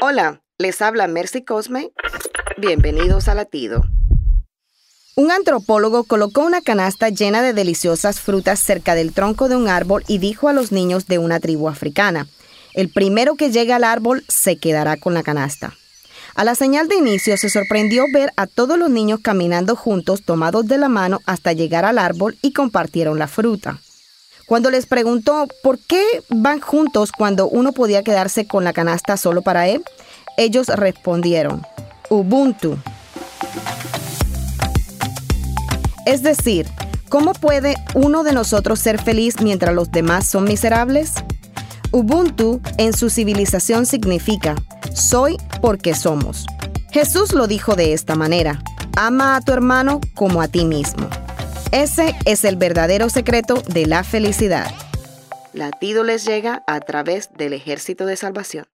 Hola, les habla Mercy Cosme. Bienvenidos a Latido. Un antropólogo colocó una canasta llena de deliciosas frutas cerca del tronco de un árbol y dijo a los niños de una tribu africana, el primero que llegue al árbol se quedará con la canasta. A la señal de inicio se sorprendió ver a todos los niños caminando juntos tomados de la mano hasta llegar al árbol y compartieron la fruta. Cuando les preguntó por qué van juntos cuando uno podía quedarse con la canasta solo para él, ellos respondieron, Ubuntu. Es decir, ¿cómo puede uno de nosotros ser feliz mientras los demás son miserables? Ubuntu en su civilización significa soy porque somos. Jesús lo dijo de esta manera, ama a tu hermano como a ti mismo. Ese es el verdadero secreto de la felicidad. Latido les llega a través del ejército de salvación.